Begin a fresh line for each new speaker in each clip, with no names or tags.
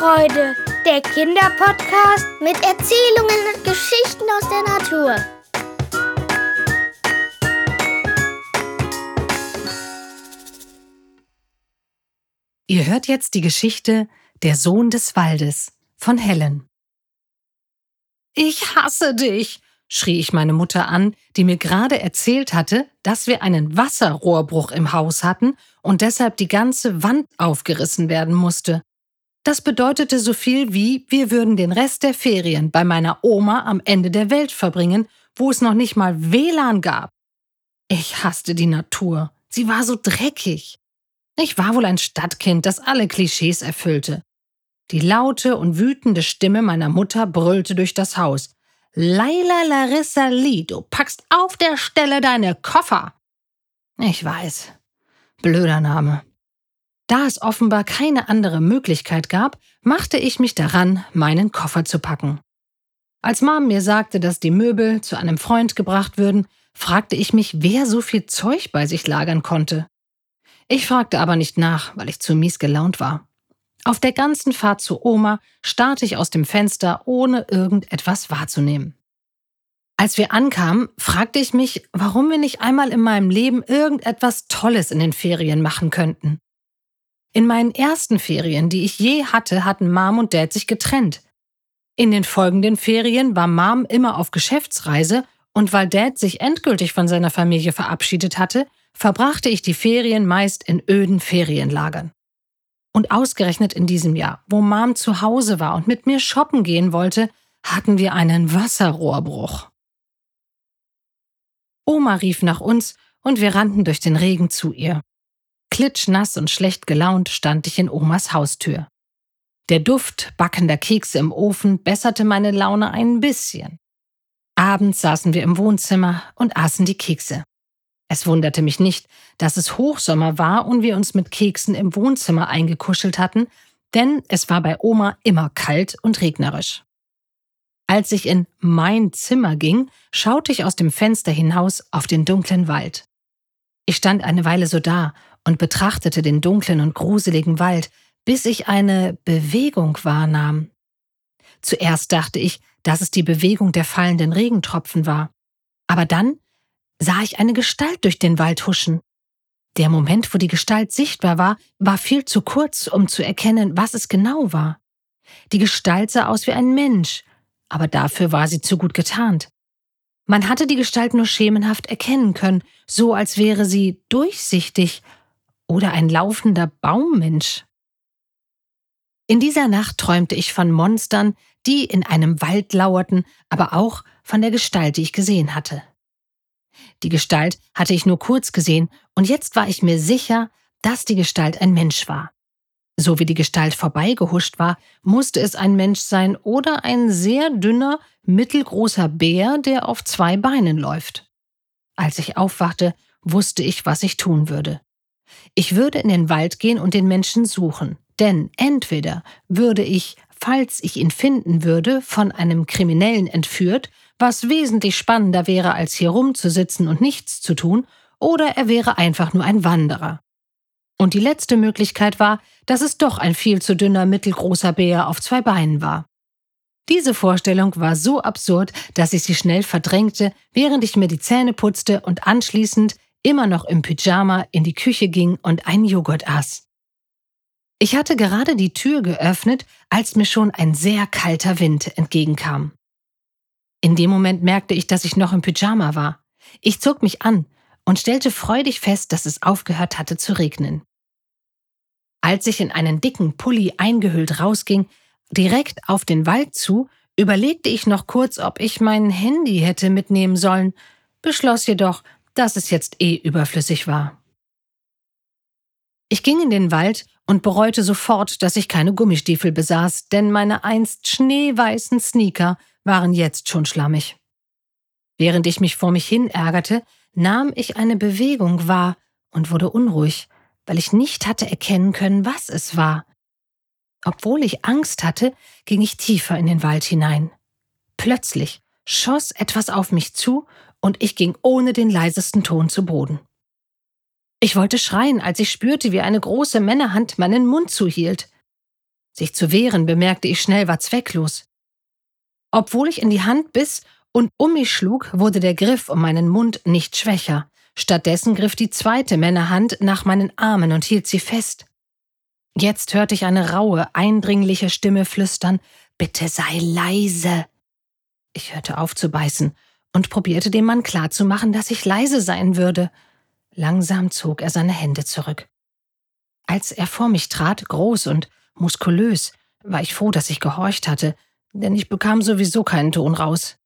Lebensfreude, der Kinderpodcast mit Erzählungen und Geschichten aus der Natur.
Ihr hört jetzt die Geschichte Der Sohn des Waldes von Helen. Ich hasse dich, schrie ich meine Mutter an, die mir gerade erzählt hatte, dass wir einen Wasserrohrbruch im Haus hatten und deshalb die ganze Wand aufgerissen werden musste. Das bedeutete so viel wie, wir würden den Rest der Ferien bei meiner Oma am Ende der Welt verbringen, wo es noch nicht mal WLAN gab. Ich hasste die Natur. Sie war so dreckig. Ich war wohl ein Stadtkind, das alle Klischees erfüllte. Die laute und wütende Stimme meiner Mutter brüllte durch das Haus. Laila Larissa Lee, du packst auf der Stelle deine Koffer. Ich weiß. Blöder Name. Da es offenbar keine andere Möglichkeit gab, machte ich mich daran, meinen Koffer zu packen. Als Mom mir sagte, dass die Möbel zu einem Freund gebracht würden, fragte ich mich, wer so viel Zeug bei sich lagern konnte. Ich fragte aber nicht nach, weil ich zu mies gelaunt war. Auf der ganzen Fahrt zu Oma starrte ich aus dem Fenster, ohne irgendetwas wahrzunehmen. Als wir ankamen, fragte ich mich, warum wir nicht einmal in meinem Leben irgendetwas Tolles in den Ferien machen könnten. In meinen ersten Ferien, die ich je hatte, hatten Mom und Dad sich getrennt. In den folgenden Ferien war Mom immer auf Geschäftsreise und weil Dad sich endgültig von seiner Familie verabschiedet hatte, verbrachte ich die Ferien meist in öden Ferienlagern. Und ausgerechnet in diesem Jahr, wo Mom zu Hause war und mit mir shoppen gehen wollte, hatten wir einen Wasserrohrbruch. Oma rief nach uns und wir rannten durch den Regen zu ihr. Klitschnass und schlecht gelaunt stand ich in Omas Haustür. Der Duft backender Kekse im Ofen besserte meine Laune ein bisschen. Abends saßen wir im Wohnzimmer und aßen die Kekse. Es wunderte mich nicht, dass es Hochsommer war und wir uns mit Keksen im Wohnzimmer eingekuschelt hatten, denn es war bei Oma immer kalt und regnerisch. Als ich in mein Zimmer ging, schaute ich aus dem Fenster hinaus auf den dunklen Wald. Ich stand eine Weile so da und betrachtete den dunklen und gruseligen Wald, bis ich eine Bewegung wahrnahm. Zuerst dachte ich, dass es die Bewegung der fallenden Regentropfen war. Aber dann sah ich eine Gestalt durch den Wald huschen. Der Moment, wo die Gestalt sichtbar war, war viel zu kurz, um zu erkennen, was es genau war. Die Gestalt sah aus wie ein Mensch, aber dafür war sie zu gut getarnt. Man hatte die Gestalt nur schemenhaft erkennen können, so als wäre sie durchsichtig oder ein laufender Baummensch. In dieser Nacht träumte ich von Monstern, die in einem Wald lauerten, aber auch von der Gestalt, die ich gesehen hatte. Die Gestalt hatte ich nur kurz gesehen, und jetzt war ich mir sicher, dass die Gestalt ein Mensch war. So wie die Gestalt vorbeigehuscht war, musste es ein Mensch sein oder ein sehr dünner, mittelgroßer Bär, der auf zwei Beinen läuft. Als ich aufwachte, wusste ich, was ich tun würde. Ich würde in den Wald gehen und den Menschen suchen, denn entweder würde ich, falls ich ihn finden würde, von einem Kriminellen entführt, was wesentlich spannender wäre, als hier rumzusitzen und nichts zu tun, oder er wäre einfach nur ein Wanderer. Und die letzte Möglichkeit war, dass es doch ein viel zu dünner mittelgroßer Bär auf zwei Beinen war. Diese Vorstellung war so absurd, dass ich sie schnell verdrängte, während ich mir die Zähne putzte und anschließend immer noch im Pyjama in die Küche ging und einen Joghurt aß. Ich hatte gerade die Tür geöffnet, als mir schon ein sehr kalter Wind entgegenkam. In dem Moment merkte ich, dass ich noch im Pyjama war. Ich zog mich an und stellte freudig fest, dass es aufgehört hatte zu regnen. Als ich in einen dicken Pulli eingehüllt rausging, direkt auf den Wald zu, überlegte ich noch kurz, ob ich mein Handy hätte mitnehmen sollen, beschloss jedoch, dass es jetzt eh überflüssig war. Ich ging in den Wald und bereute sofort, dass ich keine Gummistiefel besaß, denn meine einst schneeweißen Sneaker waren jetzt schon schlammig. Während ich mich vor mich hin ärgerte, nahm ich eine Bewegung wahr und wurde unruhig, weil ich nicht hatte erkennen können, was es war. Obwohl ich Angst hatte, ging ich tiefer in den Wald hinein. Plötzlich schoss etwas auf mich zu und ich ging ohne den leisesten Ton zu Boden. Ich wollte schreien, als ich spürte, wie eine große Männerhand meinen Mund zuhielt. Sich zu wehren, bemerkte ich schnell, war zwecklos. Obwohl ich in die Hand biss und um mich schlug, wurde der Griff um meinen Mund nicht schwächer. Stattdessen griff die zweite Männerhand nach meinen Armen und hielt sie fest. Jetzt hörte ich eine raue, eindringliche Stimme flüstern, Bitte sei leise. Ich hörte auf zu beißen und probierte dem Mann klarzumachen, dass ich leise sein würde. Langsam zog er seine Hände zurück. Als er vor mich trat, groß und muskulös, war ich froh, dass ich gehorcht hatte, denn ich bekam sowieso keinen Ton raus.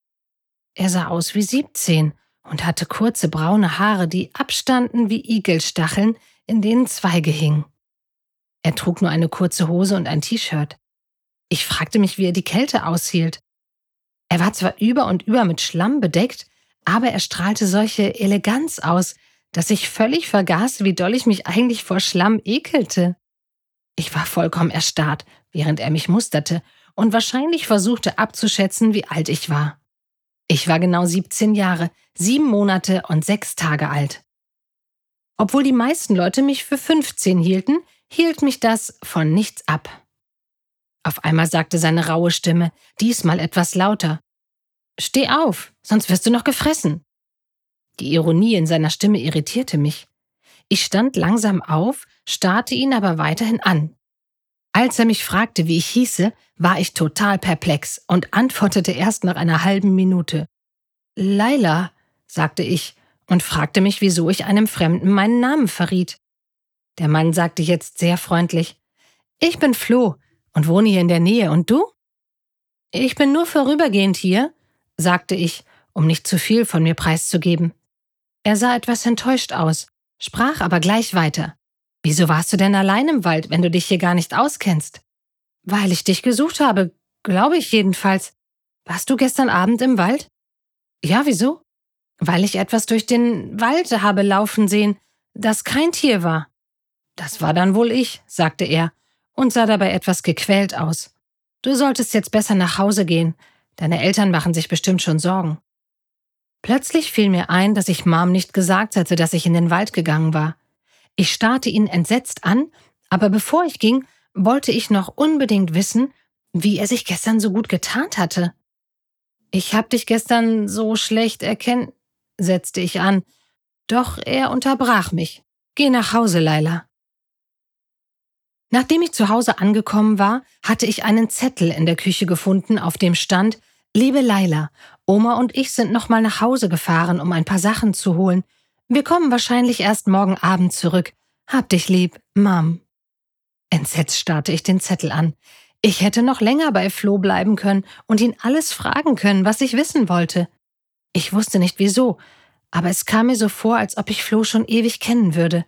Er sah aus wie siebzehn und hatte kurze braune Haare, die abstanden wie Igelstacheln, in denen Zweige hingen. Er trug nur eine kurze Hose und ein T-Shirt. Ich fragte mich, wie er die Kälte aushielt. Er war zwar über und über mit Schlamm bedeckt, aber er strahlte solche Eleganz aus, dass ich völlig vergaß, wie doll ich mich eigentlich vor Schlamm ekelte. Ich war vollkommen erstarrt, während er mich musterte und wahrscheinlich versuchte abzuschätzen, wie alt ich war. Ich war genau 17 Jahre, sieben Monate und sechs Tage alt. Obwohl die meisten Leute mich für 15 hielten, hielt mich das von nichts ab. Auf einmal sagte seine raue Stimme, diesmal etwas lauter. Steh auf, sonst wirst du noch gefressen. Die Ironie in seiner Stimme irritierte mich. Ich stand langsam auf, starrte ihn aber weiterhin an. Als er mich fragte, wie ich hieße, war ich total perplex und antwortete erst nach einer halben Minute. Laila, sagte ich und fragte mich, wieso ich einem Fremden meinen Namen verriet. Der Mann sagte jetzt sehr freundlich, ich bin Flo und wohne hier in der Nähe, und du? Ich bin nur vorübergehend hier, sagte ich, um nicht zu viel von mir preiszugeben. Er sah etwas enttäuscht aus, sprach aber gleich weiter. Wieso warst du denn allein im Wald, wenn du dich hier gar nicht auskennst? Weil ich dich gesucht habe, glaube ich jedenfalls. Warst du gestern Abend im Wald? Ja, wieso? Weil ich etwas durch den Wald habe laufen sehen, das kein Tier war. Das war dann wohl ich, sagte er und sah dabei etwas gequält aus. Du solltest jetzt besser nach Hause gehen. Deine Eltern machen sich bestimmt schon Sorgen. Plötzlich fiel mir ein, dass ich Mom nicht gesagt hatte, dass ich in den Wald gegangen war. Ich starrte ihn entsetzt an, aber bevor ich ging, wollte ich noch unbedingt wissen, wie er sich gestern so gut getarnt hatte. Ich hab dich gestern so schlecht erkennen, setzte ich an, doch er unterbrach mich. Geh nach Hause, Leila. Nachdem ich zu Hause angekommen war, hatte ich einen Zettel in der Küche gefunden, auf dem stand Liebe Laila, Oma und ich sind nochmal nach Hause gefahren, um ein paar Sachen zu holen. Wir kommen wahrscheinlich erst morgen Abend zurück. Hab dich lieb, Mom. Entsetzt starrte ich den Zettel an. Ich hätte noch länger bei Flo bleiben können und ihn alles fragen können, was ich wissen wollte. Ich wusste nicht wieso, aber es kam mir so vor, als ob ich Flo schon ewig kennen würde.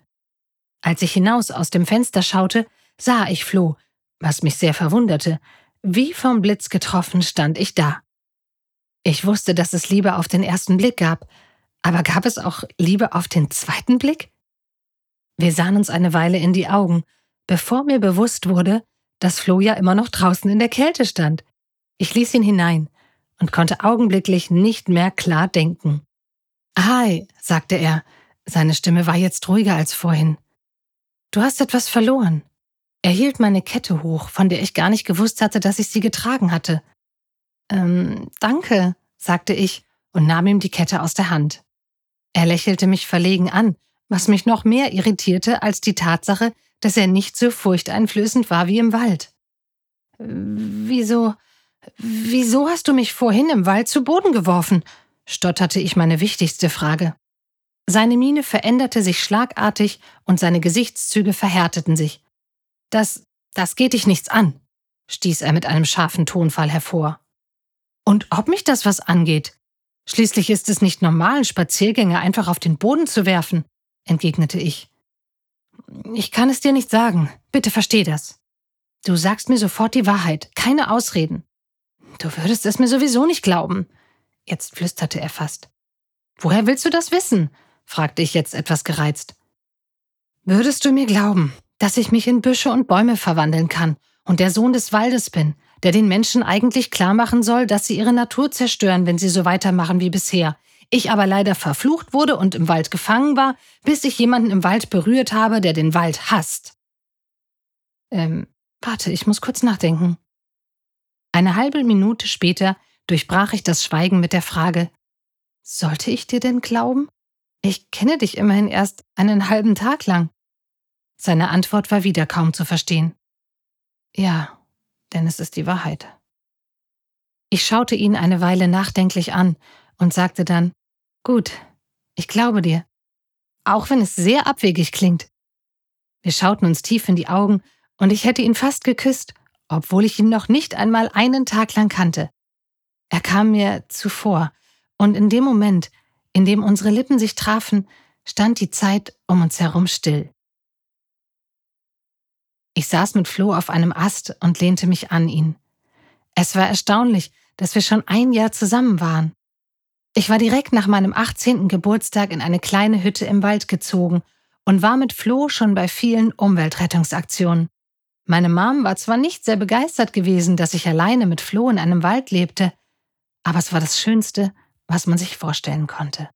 Als ich hinaus aus dem Fenster schaute, sah ich Flo, was mich sehr verwunderte. Wie vom Blitz getroffen stand ich da. Ich wusste, dass es Liebe auf den ersten Blick gab, aber gab es auch Liebe auf den zweiten Blick? Wir sahen uns eine Weile in die Augen, bevor mir bewusst wurde, dass Flo ja immer noch draußen in der Kälte stand. Ich ließ ihn hinein und konnte augenblicklich nicht mehr klar denken. Hi, sagte er. Seine Stimme war jetzt ruhiger als vorhin. Du hast etwas verloren. Er hielt meine Kette hoch, von der ich gar nicht gewusst hatte, dass ich sie getragen hatte. Ähm, danke, sagte ich und nahm ihm die Kette aus der Hand. Er lächelte mich verlegen an, was mich noch mehr irritierte als die Tatsache, dass er nicht so furchteinflößend war wie im Wald. Wieso, wieso hast du mich vorhin im Wald zu Boden geworfen? stotterte ich meine wichtigste Frage. Seine Miene veränderte sich schlagartig und seine Gesichtszüge verhärteten sich. Das, das geht dich nichts an, stieß er mit einem scharfen Tonfall hervor. Und ob mich das was angeht? Schließlich ist es nicht normal, Spaziergänger einfach auf den Boden zu werfen, entgegnete ich. Ich kann es dir nicht sagen. Bitte versteh das. Du sagst mir sofort die Wahrheit, keine Ausreden. Du würdest es mir sowieso nicht glauben. Jetzt flüsterte er fast. Woher willst du das wissen? fragte ich jetzt etwas gereizt. Würdest du mir glauben, dass ich mich in Büsche und Bäume verwandeln kann und der Sohn des Waldes bin, der den Menschen eigentlich klar machen soll, dass sie ihre Natur zerstören, wenn sie so weitermachen wie bisher. Ich aber leider verflucht wurde und im Wald gefangen war, bis ich jemanden im Wald berührt habe, der den Wald hasst. Ähm, Warte, ich muss kurz nachdenken. Eine halbe Minute später durchbrach ich das Schweigen mit der Frage, sollte ich dir denn glauben? Ich kenne dich immerhin erst einen halben Tag lang. Seine Antwort war wieder kaum zu verstehen. Ja, denn es ist die Wahrheit. Ich schaute ihn eine Weile nachdenklich an und sagte dann, Gut, ich glaube dir, auch wenn es sehr abwegig klingt. Wir schauten uns tief in die Augen und ich hätte ihn fast geküsst, obwohl ich ihn noch nicht einmal einen Tag lang kannte. Er kam mir zuvor, und in dem Moment, in dem unsere Lippen sich trafen, stand die Zeit um uns herum still. Ich saß mit Flo auf einem Ast und lehnte mich an ihn. Es war erstaunlich, dass wir schon ein Jahr zusammen waren. Ich war direkt nach meinem 18. Geburtstag in eine kleine Hütte im Wald gezogen und war mit Flo schon bei vielen Umweltrettungsaktionen. Meine Mom war zwar nicht sehr begeistert gewesen, dass ich alleine mit Flo in einem Wald lebte, aber es war das Schönste, was man sich vorstellen konnte.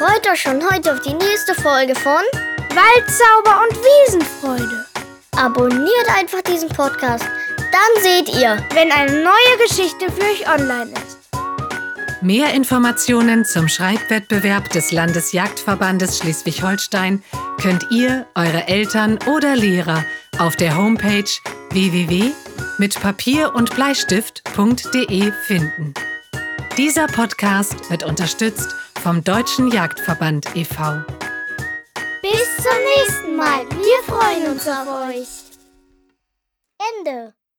Freut euch schon heute auf die nächste Folge von Waldzauber und Wiesenfreude. Abonniert einfach diesen Podcast, dann seht ihr, wenn eine neue Geschichte für euch online ist.
Mehr Informationen zum Schreibwettbewerb des Landesjagdverbandes Schleswig-Holstein könnt ihr, eure Eltern oder Lehrer auf der Homepage www.mitpapier und Bleistift.de finden. Dieser Podcast wird unterstützt vom Deutschen Jagdverband e.V.
Bis zum nächsten Mal. Wir freuen uns auf euch. Ende.